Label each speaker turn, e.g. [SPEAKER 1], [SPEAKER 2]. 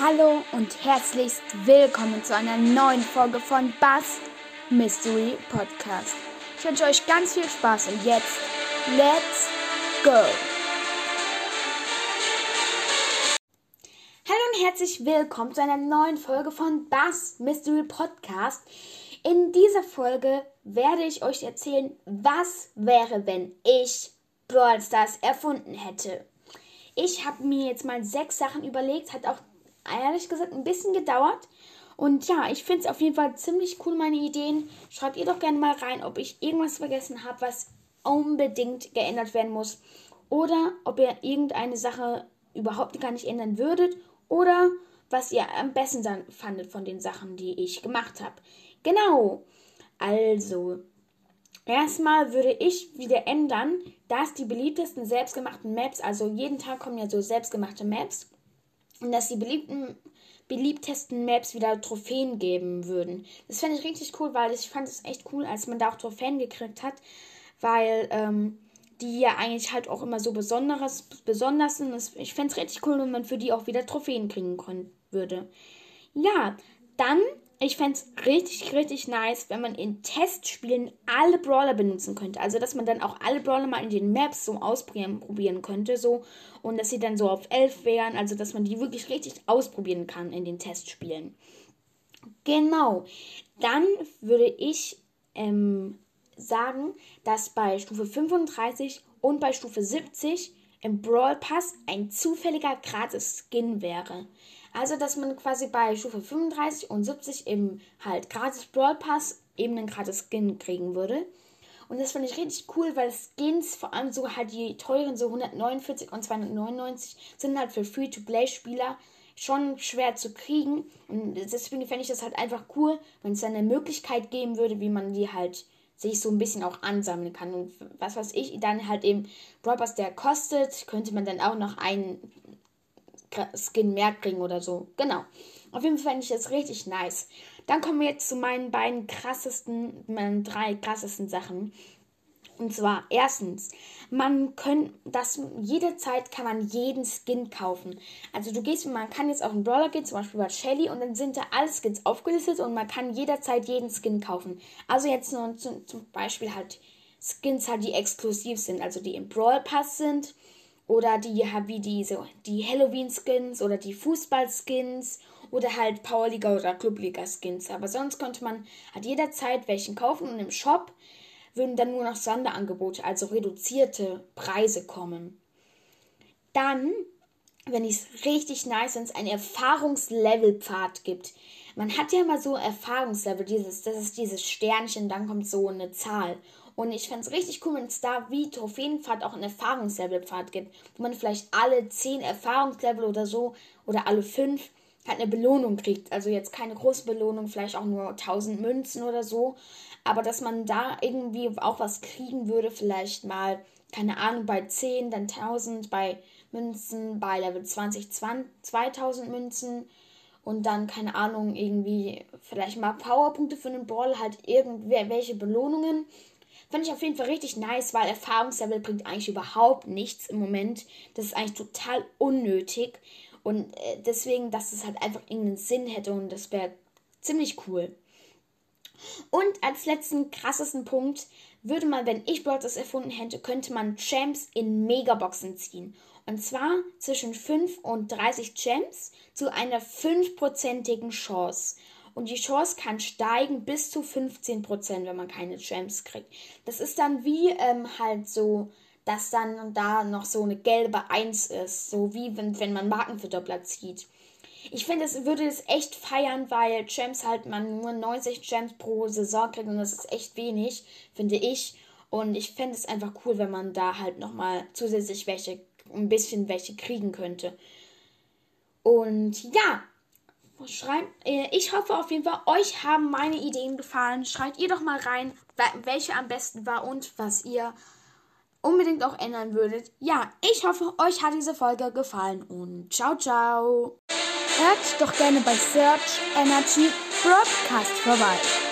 [SPEAKER 1] Hallo und herzlichst willkommen zu einer neuen Folge von Bass Mystery Podcast. Ich wünsche euch ganz viel Spaß und jetzt let's go! Hallo und herzlich willkommen zu einer neuen Folge von Bass Mystery Podcast. In dieser Folge werde ich euch erzählen, was wäre, wenn ich Brawl Stars erfunden hätte. Ich habe mir jetzt mal sechs Sachen überlegt, hat auch ehrlich gesagt ein bisschen gedauert. Und ja, ich finde es auf jeden Fall ziemlich cool, meine Ideen. Schreibt ihr doch gerne mal rein, ob ich irgendwas vergessen habe, was unbedingt geändert werden muss. Oder ob ihr irgendeine Sache überhaupt gar nicht ändern würdet. Oder was ihr am besten dann fandet von den Sachen, die ich gemacht habe. Genau. Also, erstmal würde ich wieder ändern, dass die beliebtesten selbstgemachten Maps, also jeden Tag kommen ja so selbstgemachte Maps, dass die beliebten, beliebtesten Maps wieder Trophäen geben würden. Das fände ich richtig cool, weil ich fand es echt cool, als man da auch Trophäen gekriegt hat, weil ähm, die ja eigentlich halt auch immer so besonderes, besonders sind. Ich fände es richtig cool, wenn man für die auch wieder Trophäen kriegen können, würde. Ja, dann ich fände es richtig, richtig nice, wenn man in Testspielen alle Brawler benutzen könnte. Also, dass man dann auch alle Brawler mal in den Maps so ausprobieren könnte. So. Und dass sie dann so auf 11 wären. Also, dass man die wirklich richtig ausprobieren kann in den Testspielen. Genau. Dann würde ich ähm, sagen, dass bei Stufe 35 und bei Stufe 70 im Brawl Pass ein zufälliger gratis Skin wäre. Also, dass man quasi bei Stufe 35 und 70 im halt gratis Brawl Pass eben einen gratis Skin kriegen würde. Und das finde ich richtig cool, weil Skins, vor allem so halt die teuren, so 149 und 299, sind halt für Free-to-Play-Spieler schon schwer zu kriegen. Und deswegen fände ich das halt einfach cool, wenn es dann eine Möglichkeit geben würde, wie man die halt sich so ein bisschen auch ansammeln kann. Und was weiß ich, dann halt eben Brawl Pass, der kostet, könnte man dann auch noch einen Skin mehr kriegen oder so. Genau. Auf jeden Fall fände ich das richtig nice. Dann kommen wir jetzt zu meinen beiden krassesten, meinen drei krassesten Sachen. Und zwar erstens, man kann das jederzeit kann man jeden Skin kaufen. Also du gehst, man kann jetzt auf einen Brawler gehen, zum Beispiel bei Shelly, und dann sind da alle Skins aufgelistet und man kann jederzeit jeden Skin kaufen. Also jetzt nur zum, zum Beispiel halt Skins halt, die exklusiv sind, also die im Brawl Pass sind oder die wie diese, die Halloween-Skins oder die Fußball-Skins oder halt Powerliga oder Clubliga-Skins. Aber sonst konnte man halt jederzeit welchen kaufen und im Shop würden dann nur noch Sonderangebote, also reduzierte Preise kommen. Dann, wenn ich es richtig nice, wenn es einen Erfahrungslevel-Pfad gibt. Man hat ja immer so Erfahrungslevel, dieses, das ist dieses Sternchen, dann kommt so eine Zahl. Und ich fände es richtig cool, wenn es da wie Trophäenpfad auch einen Erfahrungslevelpfad gibt, wo man vielleicht alle 10 Erfahrungslevel oder so oder alle 5 halt eine Belohnung kriegt. Also jetzt keine große Belohnung, vielleicht auch nur 1000 Münzen oder so. Aber dass man da irgendwie auch was kriegen würde, vielleicht mal, keine Ahnung, bei 10, dann 1000 bei Münzen, bei Level 20, 20 2000 Münzen und dann, keine Ahnung, irgendwie vielleicht mal Powerpunkte für einen Ball, halt irgendwelche Belohnungen. Fand ich auf jeden Fall richtig nice, weil Erfahrungslevel bringt eigentlich überhaupt nichts im Moment. Das ist eigentlich total unnötig. Und äh, deswegen, dass es halt einfach irgendeinen Sinn hätte und das wäre ziemlich cool. Und als letzten krassesten Punkt würde man, wenn ich Brawl erfunden hätte, könnte man Champs in Megaboxen ziehen. Und zwar zwischen 5 und 30 Champs zu einer 5%igen Chance. Und die Chance kann steigen bis zu 15%, wenn man keine Champs kriegt. Das ist dann wie ähm, halt so, dass dann da noch so eine gelbe 1 ist. So wie wenn, wenn man Markenverdoppler zieht. Ich finde, es würde es echt feiern, weil Champs halt man nur 90 Champs pro Saison kriegt und das ist echt wenig, finde ich. Und ich fände es einfach cool, wenn man da halt nochmal zusätzlich welche, ein bisschen welche kriegen könnte. Und ja, schreibt, äh, ich hoffe auf jeden Fall, euch haben meine Ideen gefallen. Schreibt ihr doch mal rein, welche am besten war und was ihr unbedingt auch ändern würdet. Ja, ich hoffe, euch hat diese Folge gefallen und ciao, ciao. Hört doch gerne bei Search Energy Broadcast vorbei.